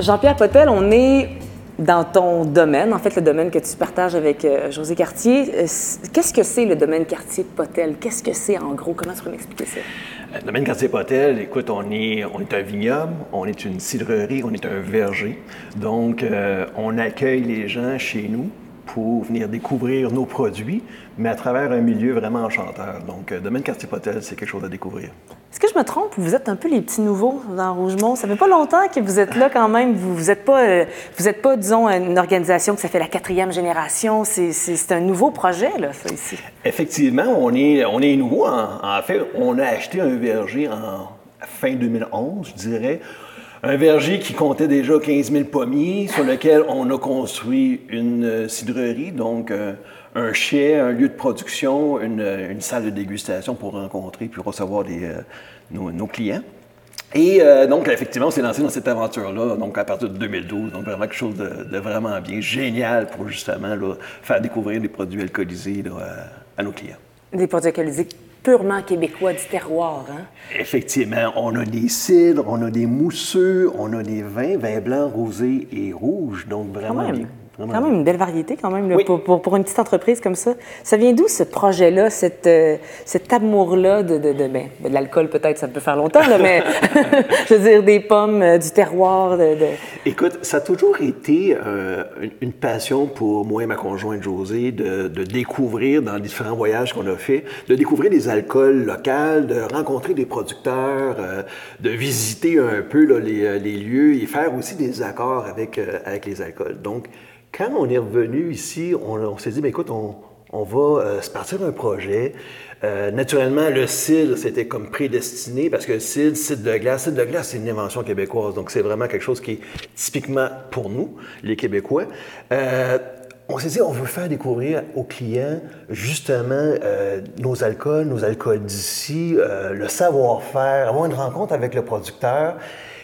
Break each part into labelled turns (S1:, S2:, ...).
S1: Jean-Pierre Potel, on est dans ton domaine, en fait, le domaine que tu partages avec euh, José Cartier. Euh, Qu'est-ce que c'est le domaine Cartier-Potel? Qu'est-ce que c'est en gros? Comment tu peux m'expliquer ça?
S2: Le domaine Cartier-Potel, écoute, on est, on est un vignoble, on est une cidrerie, on est un verger. Donc, euh, on accueille les gens chez nous pour venir découvrir nos produits, mais à travers un milieu vraiment enchanteur. Donc, euh, domaine Cartier-Potel, c'est quelque chose à découvrir.
S1: Est-ce que je me trompe ou vous êtes un peu les petits nouveaux dans Rougemont? Ça fait pas longtemps que vous êtes là quand même. Vous vous êtes pas, euh, pas, disons, une organisation que ça fait la quatrième génération. C'est- un nouveau projet, là, ça, ici.
S2: Effectivement, on est, on est nouveau. En, en fait, on a acheté un verger en fin 2011, je dirais. Un verger qui comptait déjà 15 000 pommiers, sur lequel on a construit une euh, cidrerie, donc euh, un chai, un lieu de production, une, une salle de dégustation pour rencontrer puis recevoir euh, nos, nos clients. Et euh, donc, effectivement, on s'est lancé dans cette aventure-là, donc à partir de 2012. Donc, vraiment quelque chose de, de vraiment bien, génial pour justement là, faire découvrir des produits alcoolisés là, à, à nos clients.
S1: Des produits alcoolisés purement québécois du terroir, hein?
S2: Effectivement, on a des cidres, on a des mousseux, on a des vins, vins blancs, rosés et rouges. Donc, vraiment.
S1: Quand même une belle variété, quand même, là,
S2: Oui.
S1: pour, pour- pour une petite entreprise comme ça. Ça vient d'où ce projet-là, cette, euh, cet amour-là de, de, de, ben, de l'alcool, peut-être, ça peut faire longtemps, là, mais je veux dire, des pommes, euh, du terroir, de.
S2: Écoute, ça a toujours été euh, une, passion pour moi et ma conjointe Josée de, de découvrir dans les différents voyages qu'on a fait, de découvrir des alcools locaux, de rencontrer des producteurs, de visiter un peu là, les, les lieux et faire aussi des accords avec, avec les alcools. Donc, quand on est revenu ici, on, s'est dit, ben, écoute, on, va euh, se partir un projet. Euh, naturellement, le cidre, c'était comme prédestiné parce que cidre, cidre de glace, cidre de glace, c'est une invention québécoise. Donc, c'est vraiment quelque chose qui est typiquement pour nous, les Québécois. Euh, on s'est dit, on veut faire découvrir aux clients justement nos alcools, nos alcools d'ici, le savoir-faire, avoir une rencontre avec le producteur.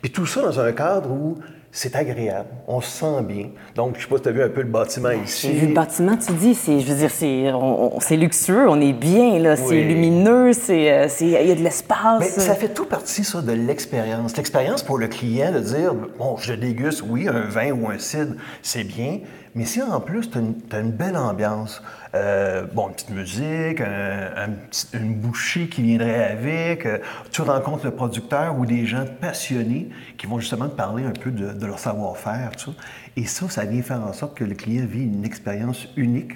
S2: Puis tout ça dans un cadre où c'est agréable, on se sent bien. Donc, je ne sais pas si tu as vu un peu le bâtiment ici.
S1: J'ai vu le bâtiment, tu dis, c'est, je veux dire, c'est, on- on- c'est luxueux, on est bien, là, c'est
S2: Oui.
S1: lumineux, c'est, euh, c'est, il y a de l'espace.
S2: Mais ça fait tout partie, ça, de l'expérience. L'expérience pour le client de dire, bon, je déguste, oui, un vin ou un cidre, c'est bien, mais si en plus, tu as, une belle ambiance, euh, bon, une petite musique, un- un petit- une bouchée qui viendrait avec, euh, tu rencontres le producteur ou des gens passionnés qui vont justement te parler un peu de, de leur savoir-faire, tout ça. Et ça, ça vient faire en sorte que le client vit une expérience unique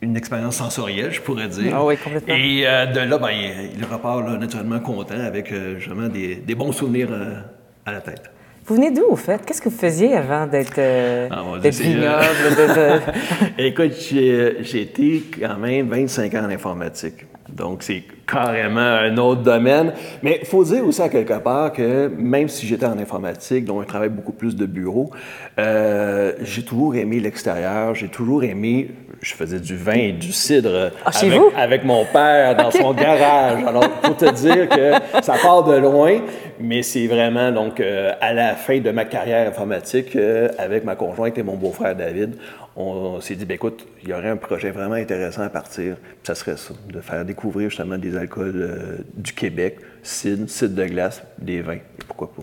S2: une expérience sensorielle, je pourrais dire.
S1: Ah oui, complètement.
S2: Et euh, de là, ben, il, il repart là, naturellement content avec euh, justement des, des bons souvenirs euh, à la tête.
S1: Vous venez d'où, au fait? Qu'est-ce que vous faisiez avant d'être, euh,
S2: Ah,
S1: vignoble? de-
S2: Écoute, j'ai été quand même 25 ans en informatique. Donc, c'est carrément un autre domaine. Mais il faut dire aussi à quelque part que même si j'étais en informatique, dont un travail beaucoup plus de bureau, euh, j'ai toujours aimé l'extérieur. J'ai toujours aimé. Je faisais du vin et du cidre
S1: Ah, chez
S2: avec,
S1: vous?
S2: avec mon père dans son garage. Alors, pour te dire que ça part de loin, mais c'est vraiment donc euh, à la fin de ma carrière informatique euh, avec ma conjointe et mon beau-frère David, on, s'est dit, ben, écoute, il y aurait un projet vraiment intéressant à partir. Puis ça serait ça, de faire découvrir justement des alcools euh, du Québec, cidre, cidre de glace, des vins, et pourquoi pas?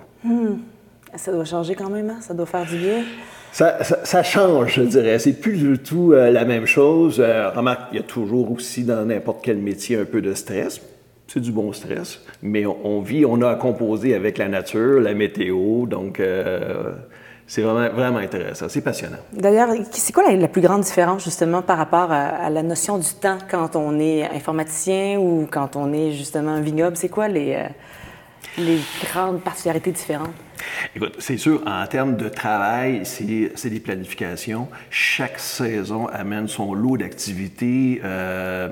S1: Ça doit changer quand même, hein? Ça doit faire du bien.
S2: Ça, ça- ça change, je dirais. C'est plus du tout euh, la même chose. Euh, remarque, il y a toujours aussi dans n'importe quel métier un peu de stress. C'est du bon stress, mais on, on vit, on a à composer avec la nature, la météo, donc euh, c'est vraiment, vraiment intéressant. C'est passionnant.
S1: D'ailleurs, c'est quoi la, plus grande différence justement par rapport à, la notion du temps quand on est informaticien ou quand on est justement vignoble? C'est quoi les, euh, les grandes particularités différentes?
S2: Écoute, c'est sûr, en termes de travail, c'est des planifications. Chaque saison amène son lot d'activités. Euh,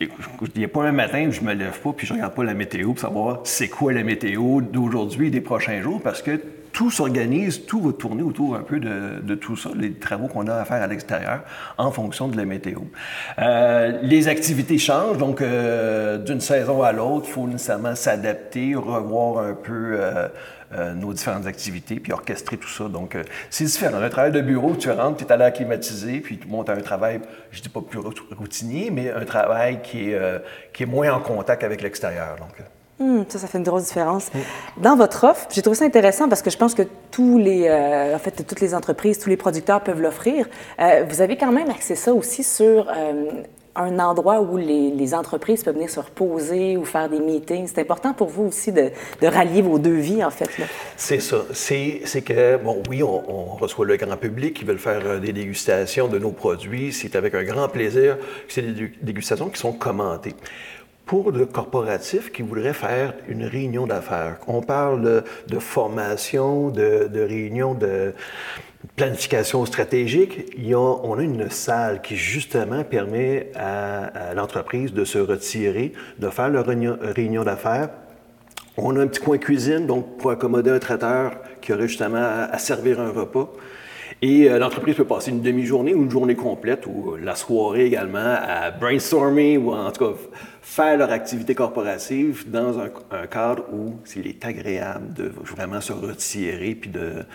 S2: il n'y a pas un matin où je me lève pas puis je regarde pas la météo pour savoir c'est quoi la météo d'aujourd'hui et des prochains jours parce que tout s'organise, tout va tourner autour un peu de, de tout ça, les travaux qu'on a à faire à l'extérieur en fonction de la météo. Euh, les activités changent, donc euh, d'une saison à l'autre, il faut nécessairement s'adapter, revoir un peu euh, nos différentes activités, puis orchestrer tout ça. Donc, euh, c'est différent. Un travail de bureau, tu rentres, tu es à l'air climatisé, puis tu montes à un travail, je dis pas plus routinier, mais un travail qui est, euh, qui est moins en contact avec l'extérieur. Donc,
S1: Hmm, ça, ça fait une grosse différence. Dans votre offre, j'ai trouvé ça intéressant parce que je pense que tous les, euh, en fait, toutes les entreprises, tous les producteurs peuvent l'offrir. Euh, vous avez quand même accès ça aussi sur euh, un endroit où les, entreprises peuvent venir se reposer ou faire des meetings. C'est important pour vous aussi de, rallier vos deux vies, en fait.
S2: C'est ça. C'est que, bon, oui, on, reçoit le grand public qui veulent faire des dégustations de nos produits. C'est avec un grand plaisir. C'est des dégustations qui sont commentées pour le corporatif qui voudrait faire une réunion d'affaires. On parle de formation, de, de réunion de planification stratégique. On a une salle qui justement permet à, l'entreprise de se retirer, de faire leur réunion, d'affaires. On a un petit coin cuisine, donc pour accommoder un traiteur qui aurait justement à, servir un repas. Et euh, l'entreprise peut passer une demi-journée ou une journée complète ou la soirée également à brainstormer ou en tout cas faire leur activité corporative dans un, un cadre où il est agréable de vraiment se retirer puis de,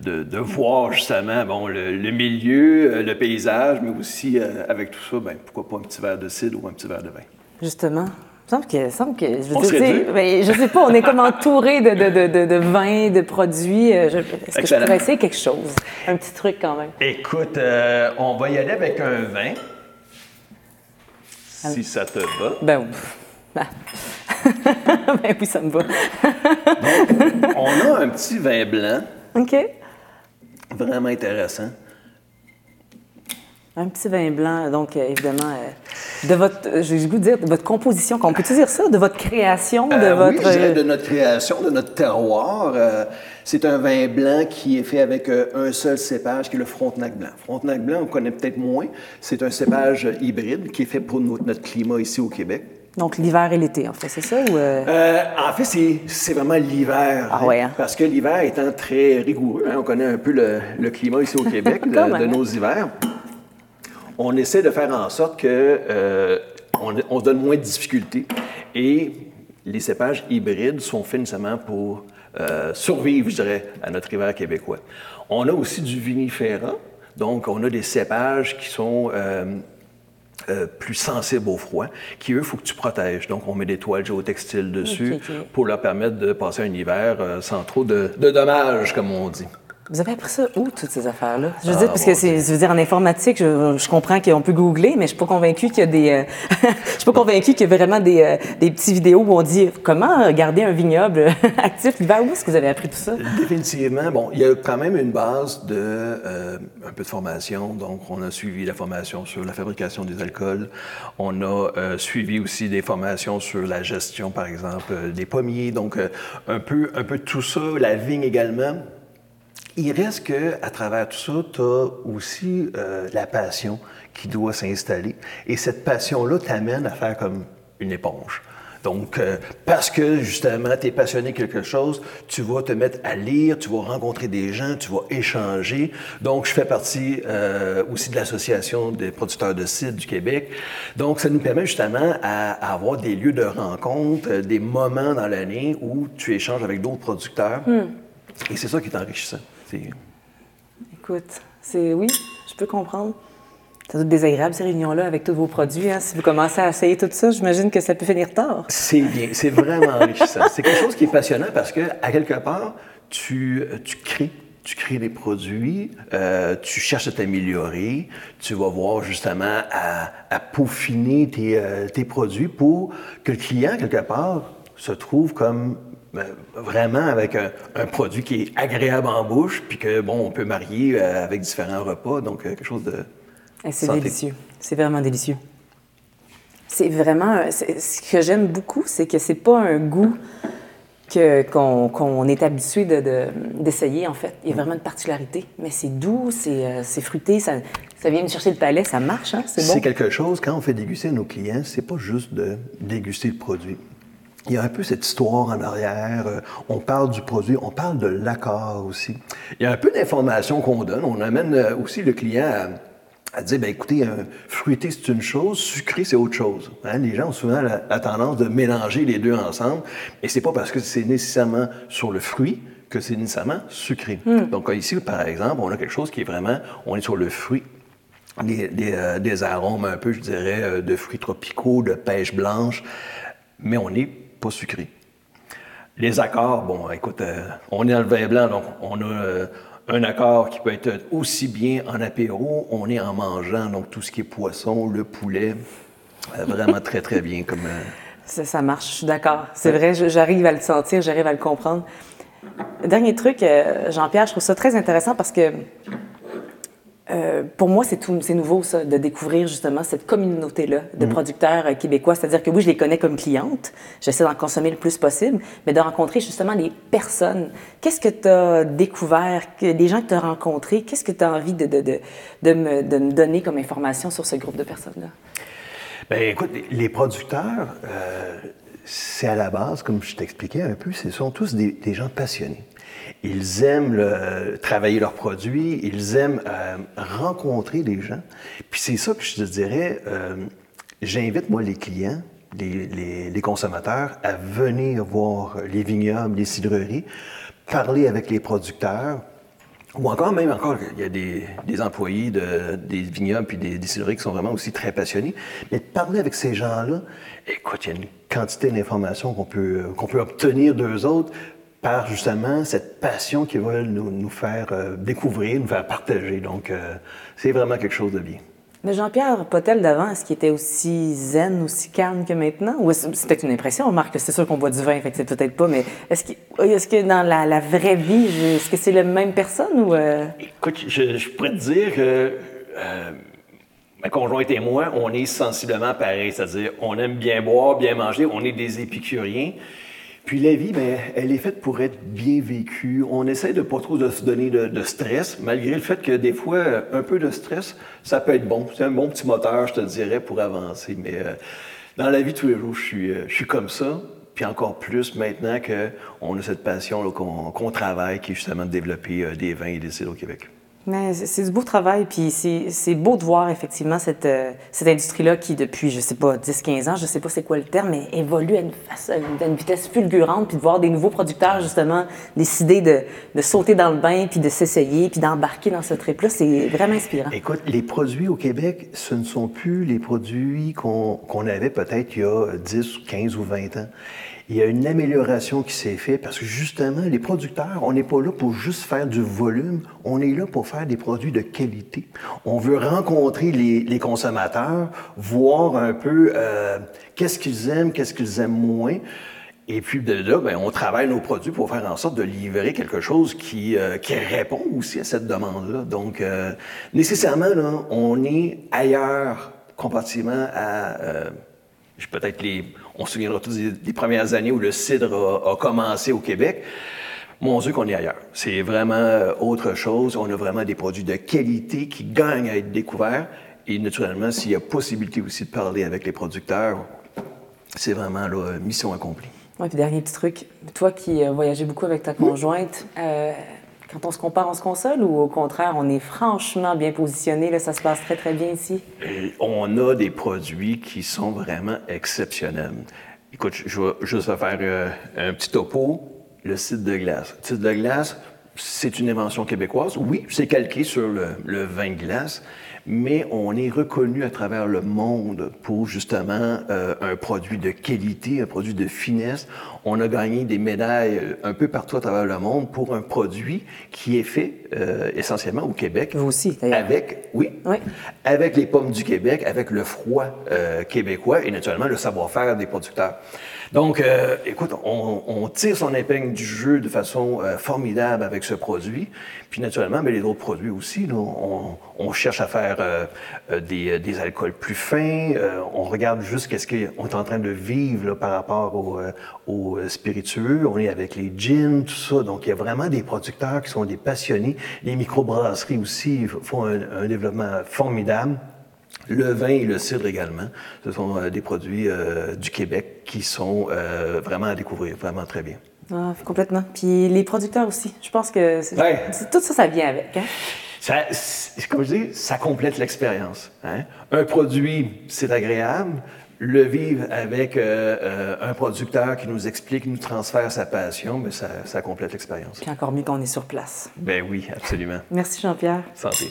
S2: de, de voir justement bon, le, le, milieu, le paysage, mais aussi euh, avec tout ça, ben, pourquoi pas un petit verre de cidre ou un petit verre de vin.
S1: Justement. Il semble que, semble que je, veux dire, ben, je sais pas, on est comme entouré de, de, de, de, vins, de produits. Est-ce que je pourrais essayer quelque chose? Un petit truc quand même.
S2: Écoute, euh, on va y aller avec un vin. Si ça te va.
S1: Ben oui. Ben, ben oui, ça me va.
S2: Donc, on a un petit vin blanc.
S1: OK.
S2: Vraiment intéressant.
S1: Un petit vin blanc, donc euh, évidemment, euh, de votre, j'ai le goût de dire, de votre composition, on peut dire ça, de votre création, de
S2: euh,
S1: votre...
S2: Oui, je dirais de notre création, de notre terroir. Euh, c'est un vin blanc qui est fait avec euh, un seul cépage, qui est le Frontenac blanc. Frontenac blanc, on connaît peut-être moins. C'est un cépage hybride qui est fait pour notre climat ici au Québec.
S1: Donc l'hiver et l'été, en fait, c'est ça? Ou
S2: euh... en fait, c'est vraiment l'hiver.
S1: Ah ouais, hein?
S2: Parce que l'hiver étant très rigoureux, hein, on connaît un peu le, le climat ici au Québec, de, de nos hivers on essaie de faire en sorte que euh, on, on, donne moins de difficultés. Et les cépages hybrides sont faits nécessairement pour euh, survivre, je dirais, à notre hiver québécois. On a aussi du vinifera, donc on a des cépages qui sont euh, plus sensibles au froid, qui eux, faut que tu protèges. Donc, on met des toiles géotextiles dessus pour leur permettre de passer un hiver euh, sans trop de, de dommages, comme on dit.
S1: Vous avez appris ça où, toutes ces affaires-là? Je veux
S2: Ah,
S1: dire, parce que c'est, je veux dire, en informatique, je, je comprends qu'on peut googler, mais je suis pas convaincue qu'il y a des, euh, je suis pas convaincue qu'il y a vraiment des, euh, des petits vidéos où on dit comment garder un vignoble actif l'hiver. Où est-ce que vous avez appris tout ça?
S2: Définitivement. Bon, il y a quand même une base de euh, un peu de formation. Donc, on a suivi la formation sur la fabrication des alcools. On a euh, suivi aussi des formations sur la gestion, par exemple, euh, des pommiers. Donc, euh, un peu, un peu tout ça. La vigne également. Il reste que à travers tout ça, tu as aussi euh, la passion qui doit s'installer. Et cette passion-là t'amène à faire comme une éponge. Donc, euh, parce que justement, tu es passionné de quelque chose, tu vas te mettre à lire, tu vas rencontrer des gens, tu vas échanger. Donc, je fais partie euh, aussi de l'Association des producteurs de cidre du Québec. Donc, ça nous permet justement à, à avoir des lieux de rencontre, euh, des moments dans l'année où tu échanges avec d'autres producteurs. Et c'est ça qui est enrichissant. C'est-
S1: Écoute, c'est oui, je peux comprendre. Ça doit être désagréable, ces réunions-là, avec tous vos produits. hein. Si vous commencez à essayer tout ça, j'imagine que ça peut finir tard.
S2: C'est bien, c'est vraiment enrichissant. C'est quelque chose qui est passionnant parce que, à quelque part, tu, tu crées. Tu crées des produits, euh, tu cherches à t'améliorer, tu vas voir justement à, à peaufiner tes, euh, tes produits pour que le client, quelque part, se trouve comme ben, vraiment avec un, un produit qui est agréable en bouche, puis que, bon, on peut marier euh, avec différents repas, donc euh, quelque chose de...
S1: Et C'est délicieux. C'est vraiment délicieux. C'est vraiment. c'est- Ce que j'aime beaucoup, c'est que c'est pas un goût qu'on est habitué de- de- d'essayer, en fait. Il y a vraiment une particularité. Mais c'est doux, c'est euh, fruité, ça, ça vient me chercher le palais, ça marche, hein? C'est
S2: C'est quelque chose, quand on fait déguster à nos clients, c'est pas juste de déguster le produit. Il y a un peu cette histoire en arrière. euh, On parle du produit, on parle de l'accord aussi. Il y a un peu d'informations qu'on donne. On amène euh, aussi le client à, à dire, ben écoutez, un fruité c'est une chose, sucré c'est autre chose. Hein, Les gens ont souvent la, la tendance de mélanger les deux ensemble, et c'est pas parce que c'est nécessairement sur le fruit que c'est nécessairement sucré. Donc ici, par exemple, on a quelque chose qui est vraiment, on est sur le fruit des, des, euh, des arômes un peu, je dirais, euh, de fruits tropicaux, de pêche blanche, mais on est pas sucré. Les accords, bon, écoute, euh, on est dans le vin blanc, donc on a euh, un accord qui peut être aussi bien en apéro, on est en mangeant, donc tout ce qui est poisson, le poulet, euh, vraiment très, très bien comme...
S1: Ça, marche, je suis d'accord. C'est vrai, j'arrive à le sentir, j'arrive à le comprendre. Dernier truc, Jean-Pierre, je trouve ça très intéressant parce que euh, pour moi, c'est tout, c'est nouveau ça, de découvrir justement cette communauté-là de mm. producteurs euh, québécois. C'est-à-dire que oui, je les connais comme clientes, j'essaie d'en consommer le plus possible, mais de rencontrer justement des personnes. Qu'est-ce que tu as découvert, des gens que tu as rencontrés, qu'est-ce que tu as envie de, de, de, de, me, de me donner comme information sur ce groupe de personnes-là?
S2: Bien, écoute, les producteurs, euh, c'est à la base, comme je t'expliquais un peu, ce sont tous des, des gens passionnés. Ils aiment travailler leurs produits, ils aiment euh, rencontrer des gens. Puis c'est ça que je te dirais, euh, j'invite moi les clients, les, les, consommateurs à venir voir les vignobles, les cidreries, parler avec les producteurs, ou encore même encore, il y a des, des employés de, des vignobles puis des distilleries qui sont vraiment aussi très passionnés. Mais parler avec ces gens-là, écoute, il y a une quantité d'informations qu'on peut, qu'on peut obtenir d'eux autres par justement cette passion qu'ils veulent nous, faire euh, découvrir, nous faire partager. Donc, euh, c'est vraiment quelque chose de bien.
S1: Mais Jean-Pierre Potel d'avant, est-ce qu'il était aussi zen, aussi calme que maintenant? Ou c'est peut-être une impression, on remarque que c'est sûr qu'on boit du vin, fait que c'est peut-être pas, mais est-ce que, est que dans la, vraie vie, est-ce que c'est la même personne ou... Euh?
S2: Écoute, je, pourrais te dire que ma conjointe et moi, on est sensiblement pareil, c'est-à-dire on aime bien boire, bien manger, on est des épicuriens. Puis la vie, ben, elle est faite pour être bien vécue. On essaie de pas trop de se donner de, stress, malgré le fait que des fois, un peu de stress, ça peut être bon. C'est un bon petit moteur, je te dirais, pour avancer. Mais euh, dans la vie tous les jours, je suis, euh, je suis comme ça. Puis encore plus maintenant qu'on a cette passion qu'on travaille, qui est justement de développer euh, des vins et des cidres au Québec.
S1: Mais c'est du beau travail, puis c'est beau de voir effectivement cette, euh, cette industrie-là qui, depuis, je sais pas, 10-15 ans, je sais pas c'est quoi le terme, mais évolue à une, à une, vitesse fulgurante, puis de voir des nouveaux producteurs, justement, décider de, de sauter dans le bain, puis de s'essayer, puis d'embarquer dans ce trip-là, c'est vraiment inspirant.
S2: Écoute, les produits au Québec, ce ne sont plus les produits qu'on avait peut-être il y a 10, 15 ou 20 ans il y a une amélioration qui s'est faite parce que justement, les producteurs, on n'est pas là pour juste faire du volume, on est là pour faire des produits de qualité. On veut rencontrer les, consommateurs, voir un peu euh, qu'est-ce qu'ils aiment, qu'est-ce qu'ils aiment moins. Et puis de là, ben, on travaille nos produits pour faire en sorte de livrer quelque chose qui, euh, qui répond aussi à cette demande-là. Donc, euh, nécessairement, là, on est ailleurs comparativement à peut-être les, on se souviendra tous des, premières années où le cidre a, commencé au Québec. Mon Dieu qu'on est ailleurs. C'est vraiment euh, autre chose. On a vraiment des produits de qualité qui gagnent à être découverts. Et naturellement, s'il y a possibilité aussi de parler avec les producteurs, c'est vraiment la mission accomplie.
S1: Puis dernier petit truc. Toi qui euh, voyageais beaucoup avec ta conjointe, euh, quand on se compare, on se console ou au contraire, on est franchement bien positionné, ça se passe très, très bien ici?
S2: on a des produits qui sont vraiment exceptionnels. Écoute, je vais juste faire euh, un petit topo. Le site de glace. Le site de glace, c'est une invention québécoise. Oui, c'est calqué sur le, le vin de glace, mais on est reconnu à travers le monde pour justement euh, un produit de qualité, un produit de finesse. On a gagné des médailles euh, un peu partout à travers le monde pour un produit qui est fait euh, essentiellement au Québec.
S1: Vous aussi, d'ailleurs.
S2: Avec, oui, oui, avec les pommes du Québec, avec le froid québécois et naturellement le savoir-faire des producteurs. Donc, euh, écoute, on, tire son épingle du jeu de façon euh, formidable avec ce produit. Puis naturellement, mais les autres produits aussi, on, cherche à faire euh, des, alcools plus fins. on regarde juste qu'est-ce qu'on est en train de vivre par rapport aux, spiritueux. On est avec les gins, tout ça. Donc, il y a vraiment des producteurs qui sont des passionnés. Les microbrasseries aussi font un développement formidable. Le vin et le cidre également, ce sont euh, des produits euh, du Québec qui sont euh, vraiment à découvrir, vraiment très bien.
S1: Ah, complètement. Puis les producteurs aussi. Je pense que tout ça, ça vient avec. Hein?
S2: Ça, comme je dis, ça complète l'expérience. Hein? Un produit, c'est agréable. Le vivre avec un producteur qui nous explique, nous transfère sa passion, mais ça, ça complète l'expérience.
S1: Puis encore mieux qu'on est sur place.
S2: Ben oui, absolument.
S1: Merci Jean-Pierre.
S2: Santé.